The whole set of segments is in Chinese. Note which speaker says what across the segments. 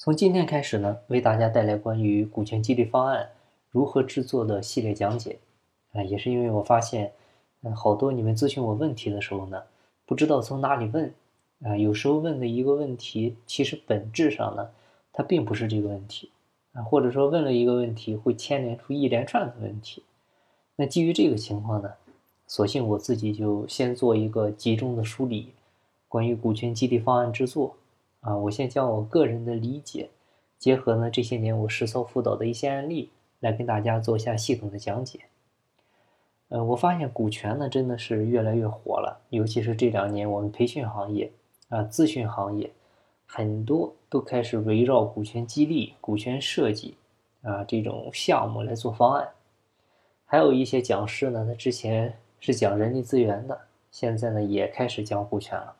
Speaker 1: 从今天开始呢，为大家带来关于股权激励方案如何制作的系列讲解。啊，也是因为我发现，嗯，好多你们咨询我问题的时候呢，不知道从哪里问。啊，有时候问的一个问题，其实本质上呢，它并不是这个问题。啊，或者说问了一个问题，会牵连出一连串的问题。那基于这个情况呢，索性我自己就先做一个集中的梳理，关于股权激励方案制作。啊，我先将我个人的理解，结合呢这些年我实操辅导的一些案例，来跟大家做一下系统的讲解。呃，我发现股权呢真的是越来越火了，尤其是这两年我们培训行业啊、咨询行业，很多都开始围绕股权激励、股权设计啊这种项目来做方案。还有一些讲师呢，他之前是讲人力资源的，现在呢也开始讲股权了。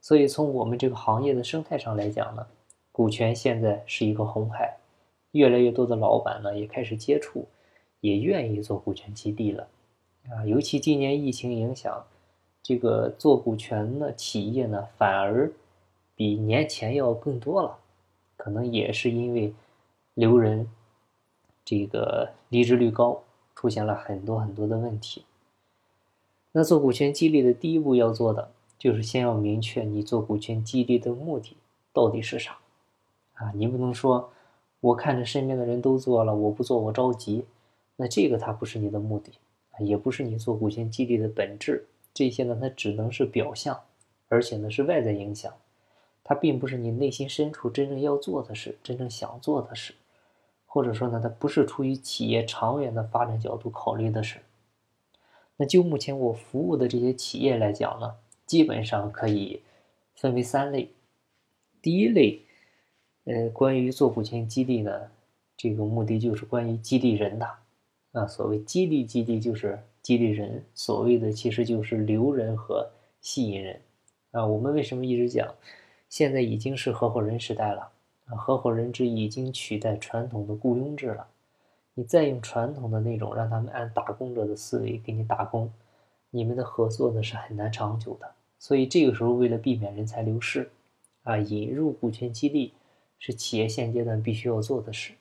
Speaker 1: 所以从我们这个行业的生态上来讲呢，股权现在是一个红海，越来越多的老板呢也开始接触，也愿意做股权激励了，啊，尤其今年疫情影响，这个做股权的企业呢反而比年前要更多了，可能也是因为留人这个离职率高，出现了很多很多的问题。那做股权激励的第一步要做的。就是先要明确你做股权激励的目的到底是啥，啊，你不能说我看着身边的人都做了，我不做我着急，那这个它不是你的目的，也不是你做股权激励的本质，这些呢它只能是表象，而且呢是外在影响，它并不是你内心深处真正要做的事，真正想做的事，或者说呢它不是出于企业长远的发展角度考虑的事。那就目前我服务的这些企业来讲呢。基本上可以分为三类。第一类，呃，关于做股权激励呢，这个目的就是关于激励人的啊。所谓激励激励就是激励人，所谓的其实就是留人和吸引人啊。我们为什么一直讲，现在已经是合伙人时代了啊？合伙人制已经取代传统的雇佣制了。你再用传统的那种让他们按打工者的思维给你打工，你们的合作呢是很难长久的。所以这个时候，为了避免人才流失，啊，引入股权激励是企业现阶段必须要做的事。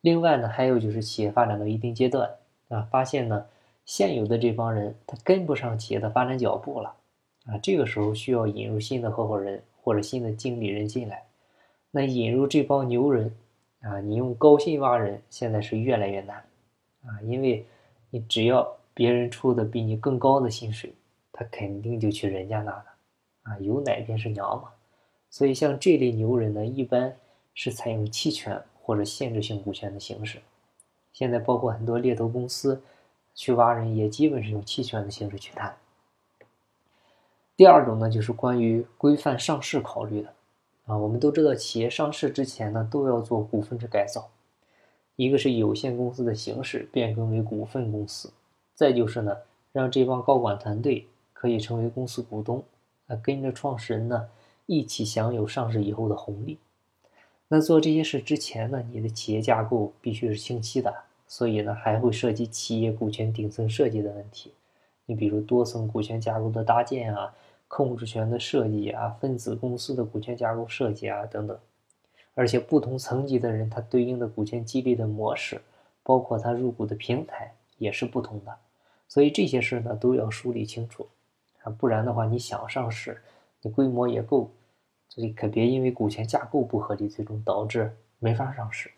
Speaker 1: 另外呢，还有就是企业发展到一定阶段，啊，发现呢现有的这帮人他跟不上企业的发展脚步了，啊，这个时候需要引入新的合伙人或者新的经理人进来。那引入这帮牛人，啊，你用高薪挖人，现在是越来越难，啊，因为你只要别人出的比你更高的薪水。他肯定就去人家那了，啊，有奶便是娘嘛。所以像这类牛人呢，一般是采用期权或者限制性股权的形式。现在包括很多猎头公司去挖人，也基本是用期权的形式去谈。第二种呢，就是关于规范上市考虑的，啊，我们都知道企业上市之前呢，都要做股份制改造，一个是有限公司的形式变更为股份公司，再就是呢，让这帮高管团队。可以成为公司股东，啊，跟着创始人呢一起享有上市以后的红利。那做这些事之前呢，你的企业架构必须是清晰的，所以呢还会涉及企业股权顶层设计的问题。你比如多层股权架构的搭建啊，控制权的设计啊，分子公司的股权架构设计啊等等。而且不同层级的人，他对应的股权激励的模式，包括他入股的平台也是不同的。所以这些事呢都要梳理清楚。不然的话，你想上市，你规模也够，所以可别因为股权架构不合理，最终导致没法上市。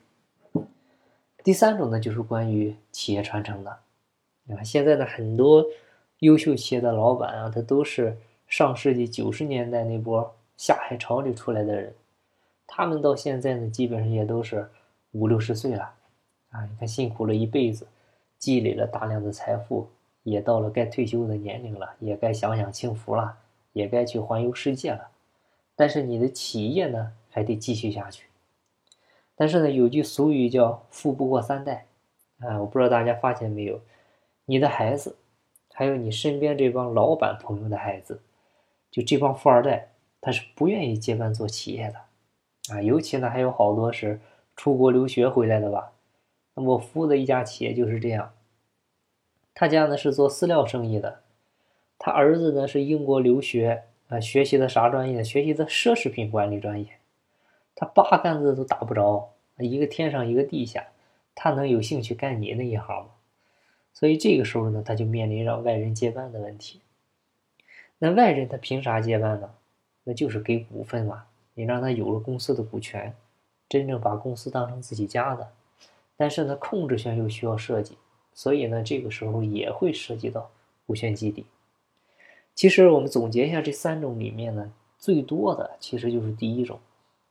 Speaker 1: 第三种呢，就是关于企业传承的。啊，现在的很多优秀企业的老板啊，他都是上世纪九十年代那波下海潮里出来的人，他们到现在呢，基本上也都是五六十岁了。啊，你看辛苦了一辈子，积累了大量的财富。也到了该退休的年龄了，也该享享清福了，也该去环游世界了。但是你的企业呢，还得继续下去。但是呢，有句俗语叫“富不过三代”，啊，我不知道大家发现没有，你的孩子，还有你身边这帮老板朋友的孩子，就这帮富二代，他是不愿意接班做企业的，啊，尤其呢，还有好多是出国留学回来的吧。那么我服务的一家企业就是这样。他家呢是做饲料生意的，他儿子呢是英国留学啊，学习的啥专业？学习的奢侈品管理专业。他八竿子都打不着，一个天上一个地下，他能有兴趣干你那一行吗？所以这个时候呢，他就面临让外人接班的问题。那外人他凭啥接班呢？那就是给股份嘛，你让他有了公司的股权，真正把公司当成自己家的。但是呢，控制权又需要设计，所以呢，这个时候也会涉及到股权激励。其实我们总结一下这三种里面呢，最多的其实就是第一种。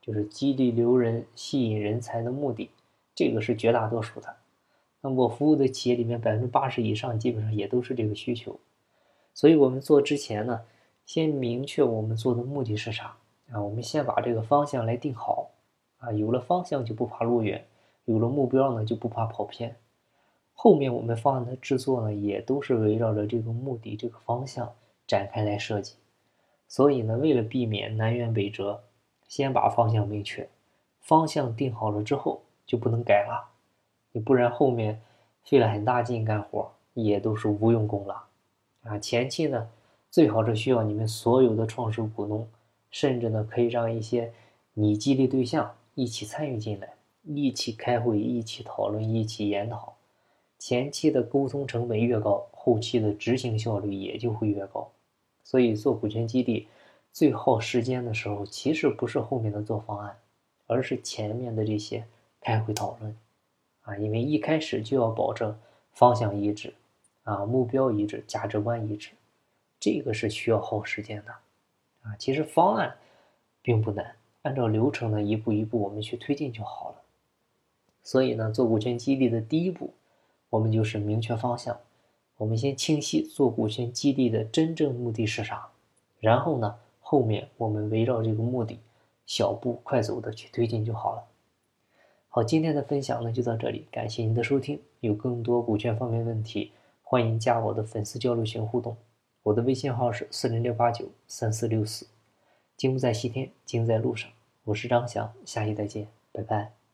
Speaker 1: 就是激励留人、吸引人才的目的，这个是绝大多数的。那我服务的企业里面，百分之八十以上基本上也都是这个需求。所以我们做之前呢，先明确我们做的目的是啥啊？我们先把这个方向来定好啊。有了方向就不怕路远，有了目标呢就不怕跑偏。后面我们方案的制作呢，也都是围绕着这个目的、这个方向展开来设计。所以呢，为了避免南辕北辙。先把方向明确，方向定好了之后就不能改了，你不然后面费了很大劲干活也都是无用功了啊！前期呢，最好是需要你们所有的创始股东，甚至呢可以让一些你激励对象一起参与进来，一起开会，一起讨论，一起研讨。前期的沟通成本越高，后期的执行效率也就会越高。所以做股权激励。最耗时间的时候，其实不是后面的做方案，而是前面的这些开会讨论，啊，因为一开始就要保证方向一致，啊，目标一致，价值观一致，这个是需要耗时间的，啊，其实方案并不难，按照流程呢，一步一步我们去推进就好了。所以呢，做股权激励的第一步，我们就是明确方向，我们先清晰做股权激励的真正目的是啥，然后呢。后面我们围绕这个目的，小步快走的去推进就好了。好，今天的分享呢就到这里，感谢您的收听。有更多股权方面问题，欢迎加我的粉丝交流群互动。我的微信号是四零六八九三四六四。金不在西天，金在路上。我是张翔，下期再见，拜拜。